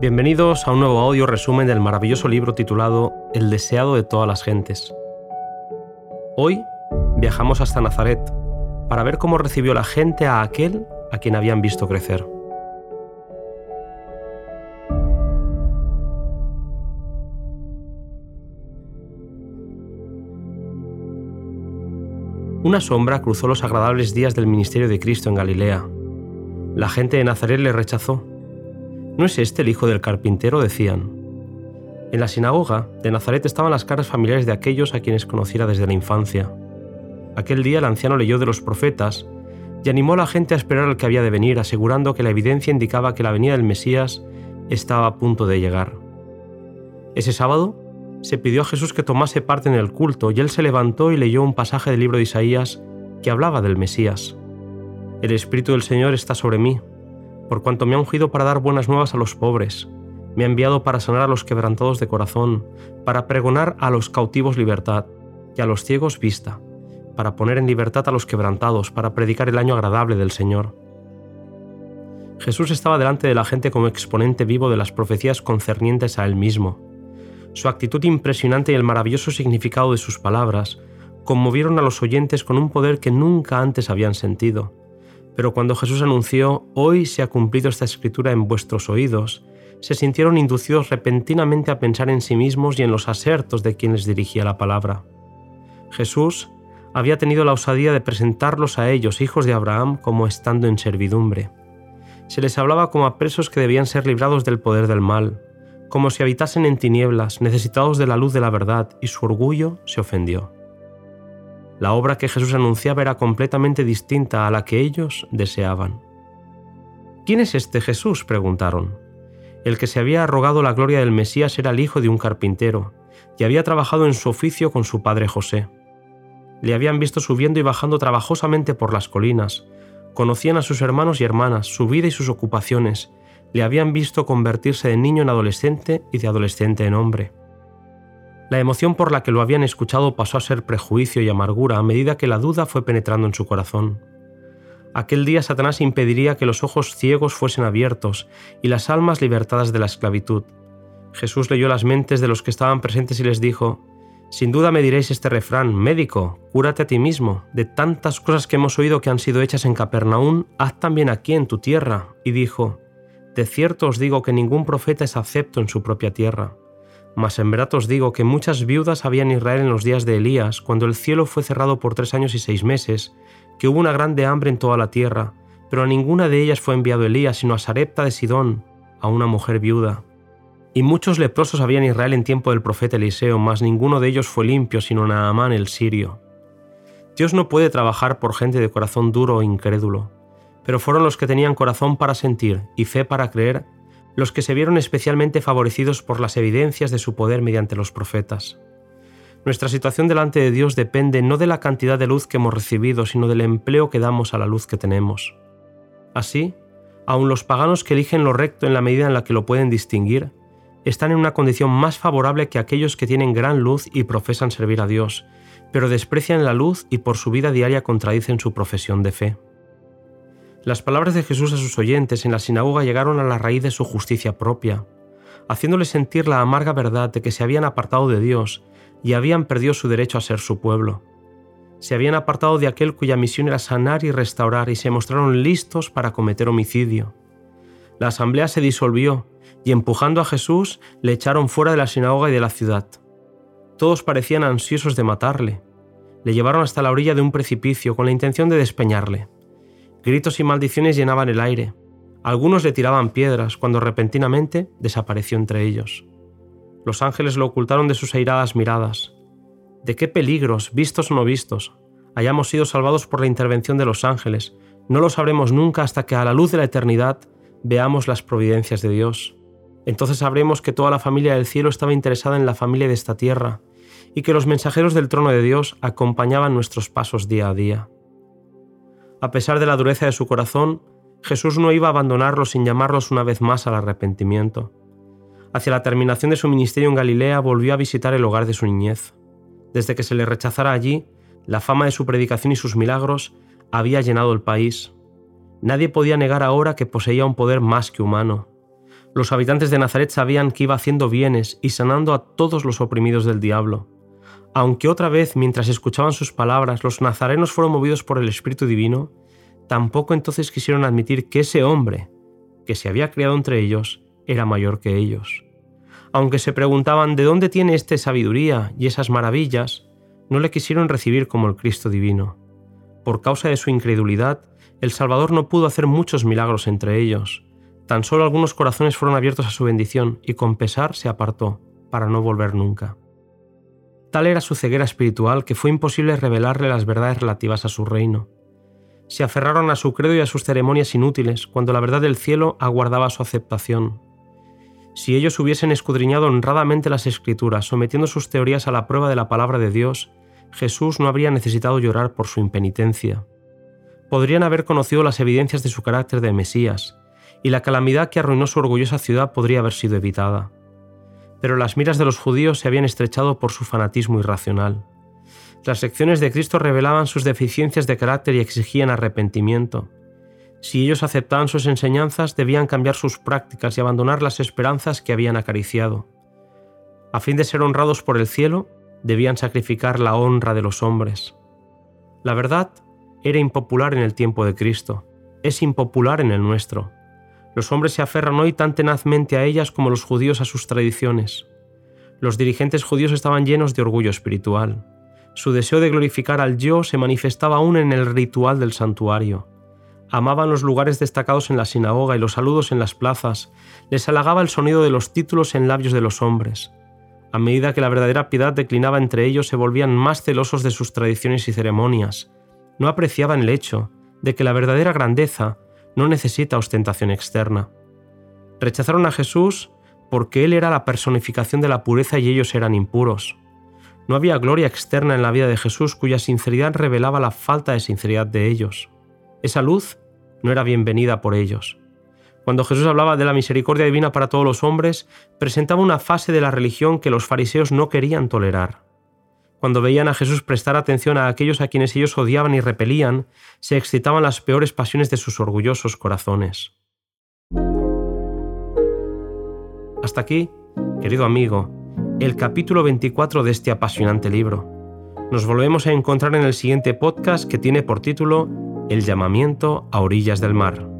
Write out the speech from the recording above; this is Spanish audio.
Bienvenidos a un nuevo audio resumen del maravilloso libro titulado El deseado de todas las gentes. Hoy viajamos hasta Nazaret para ver cómo recibió la gente a aquel a quien habían visto crecer. Una sombra cruzó los agradables días del ministerio de Cristo en Galilea. La gente de Nazaret le rechazó ¿No es este el hijo del carpintero? decían. En la sinagoga de Nazaret estaban las caras familiares de aquellos a quienes conociera desde la infancia. Aquel día el anciano leyó de los profetas y animó a la gente a esperar al que había de venir, asegurando que la evidencia indicaba que la venida del Mesías estaba a punto de llegar. Ese sábado se pidió a Jesús que tomase parte en el culto y él se levantó y leyó un pasaje del libro de Isaías que hablaba del Mesías. El Espíritu del Señor está sobre mí por cuanto me ha ungido para dar buenas nuevas a los pobres, me ha enviado para sanar a los quebrantados de corazón, para pregonar a los cautivos libertad y a los ciegos vista, para poner en libertad a los quebrantados, para predicar el año agradable del Señor. Jesús estaba delante de la gente como exponente vivo de las profecías concernientes a él mismo. Su actitud impresionante y el maravilloso significado de sus palabras conmovieron a los oyentes con un poder que nunca antes habían sentido pero cuando Jesús anunció, Hoy se ha cumplido esta escritura en vuestros oídos, se sintieron inducidos repentinamente a pensar en sí mismos y en los asertos de quien les dirigía la palabra. Jesús había tenido la osadía de presentarlos a ellos, hijos de Abraham, como estando en servidumbre. Se les hablaba como a presos que debían ser librados del poder del mal, como si habitasen en tinieblas, necesitados de la luz de la verdad, y su orgullo se ofendió. La obra que Jesús anunciaba era completamente distinta a la que ellos deseaban. ¿Quién es este Jesús? preguntaron. El que se había arrogado la gloria del Mesías era el hijo de un carpintero, y había trabajado en su oficio con su padre José. Le habían visto subiendo y bajando trabajosamente por las colinas, conocían a sus hermanos y hermanas, su vida y sus ocupaciones, le habían visto convertirse de niño en adolescente y de adolescente en hombre. La emoción por la que lo habían escuchado pasó a ser prejuicio y amargura a medida que la duda fue penetrando en su corazón. Aquel día Satanás impediría que los ojos ciegos fuesen abiertos y las almas libertadas de la esclavitud. Jesús leyó las mentes de los que estaban presentes y les dijo, Sin duda me diréis este refrán, médico, cúrate a ti mismo, de tantas cosas que hemos oído que han sido hechas en Capernaum, haz también aquí en tu tierra. Y dijo, De cierto os digo que ningún profeta es acepto en su propia tierra. Mas en verdad os digo que muchas viudas había en Israel en los días de Elías, cuando el cielo fue cerrado por tres años y seis meses, que hubo una grande hambre en toda la tierra, pero a ninguna de ellas fue enviado Elías, sino a Sarepta de Sidón, a una mujer viuda. Y muchos leprosos había en Israel en tiempo del profeta Eliseo, mas ninguno de ellos fue limpio, sino Naamán el sirio. Dios no puede trabajar por gente de corazón duro o incrédulo, pero fueron los que tenían corazón para sentir y fe para creer los que se vieron especialmente favorecidos por las evidencias de su poder mediante los profetas. Nuestra situación delante de Dios depende no de la cantidad de luz que hemos recibido, sino del empleo que damos a la luz que tenemos. Así, aun los paganos que eligen lo recto en la medida en la que lo pueden distinguir, están en una condición más favorable que aquellos que tienen gran luz y profesan servir a Dios, pero desprecian la luz y por su vida diaria contradicen su profesión de fe. Las palabras de Jesús a sus oyentes en la sinagoga llegaron a la raíz de su justicia propia, haciéndoles sentir la amarga verdad de que se habían apartado de Dios y habían perdido su derecho a ser su pueblo. Se habían apartado de aquel cuya misión era sanar y restaurar y se mostraron listos para cometer homicidio. La asamblea se disolvió y empujando a Jesús le echaron fuera de la sinagoga y de la ciudad. Todos parecían ansiosos de matarle. Le llevaron hasta la orilla de un precipicio con la intención de despeñarle. Gritos y maldiciones llenaban el aire. Algunos le tiraban piedras cuando repentinamente desapareció entre ellos. Los ángeles lo ocultaron de sus airadas miradas. ¿De qué peligros, vistos o no vistos, hayamos sido salvados por la intervención de los ángeles? No lo sabremos nunca hasta que a la luz de la eternidad veamos las providencias de Dios. Entonces sabremos que toda la familia del cielo estaba interesada en la familia de esta tierra y que los mensajeros del trono de Dios acompañaban nuestros pasos día a día. A pesar de la dureza de su corazón, Jesús no iba a abandonarlos sin llamarlos una vez más al arrepentimiento. Hacia la terminación de su ministerio en Galilea volvió a visitar el hogar de su niñez. Desde que se le rechazara allí, la fama de su predicación y sus milagros había llenado el país. Nadie podía negar ahora que poseía un poder más que humano. Los habitantes de Nazaret sabían que iba haciendo bienes y sanando a todos los oprimidos del diablo. Aunque otra vez, mientras escuchaban sus palabras, los nazarenos fueron movidos por el Espíritu Divino, tampoco entonces quisieron admitir que ese hombre, que se había criado entre ellos, era mayor que ellos. Aunque se preguntaban de dónde tiene éste sabiduría y esas maravillas, no le quisieron recibir como el Cristo divino. Por causa de su incredulidad, el Salvador no pudo hacer muchos milagros entre ellos. Tan solo algunos corazones fueron abiertos a su bendición y con pesar se apartó, para no volver nunca. Tal era su ceguera espiritual que fue imposible revelarle las verdades relativas a su reino. Se aferraron a su credo y a sus ceremonias inútiles, cuando la verdad del cielo aguardaba su aceptación. Si ellos hubiesen escudriñado honradamente las escrituras, sometiendo sus teorías a la prueba de la palabra de Dios, Jesús no habría necesitado llorar por su impenitencia. Podrían haber conocido las evidencias de su carácter de Mesías, y la calamidad que arruinó su orgullosa ciudad podría haber sido evitada pero las miras de los judíos se habían estrechado por su fanatismo irracional. Las lecciones de Cristo revelaban sus deficiencias de carácter y exigían arrepentimiento. Si ellos aceptaban sus enseñanzas, debían cambiar sus prácticas y abandonar las esperanzas que habían acariciado. A fin de ser honrados por el cielo, debían sacrificar la honra de los hombres. La verdad era impopular en el tiempo de Cristo, es impopular en el nuestro. Los hombres se aferran hoy tan tenazmente a ellas como los judíos a sus tradiciones. Los dirigentes judíos estaban llenos de orgullo espiritual. Su deseo de glorificar al yo se manifestaba aún en el ritual del santuario. Amaban los lugares destacados en la sinagoga y los saludos en las plazas. Les halagaba el sonido de los títulos en labios de los hombres. A medida que la verdadera piedad declinaba entre ellos, se volvían más celosos de sus tradiciones y ceremonias. No apreciaban el hecho de que la verdadera grandeza no necesita ostentación externa. Rechazaron a Jesús porque Él era la personificación de la pureza y ellos eran impuros. No había gloria externa en la vida de Jesús cuya sinceridad revelaba la falta de sinceridad de ellos. Esa luz no era bienvenida por ellos. Cuando Jesús hablaba de la misericordia divina para todos los hombres, presentaba una fase de la religión que los fariseos no querían tolerar. Cuando veían a Jesús prestar atención a aquellos a quienes ellos odiaban y repelían, se excitaban las peores pasiones de sus orgullosos corazones. Hasta aquí, querido amigo, el capítulo 24 de este apasionante libro. Nos volvemos a encontrar en el siguiente podcast que tiene por título El llamamiento a orillas del mar.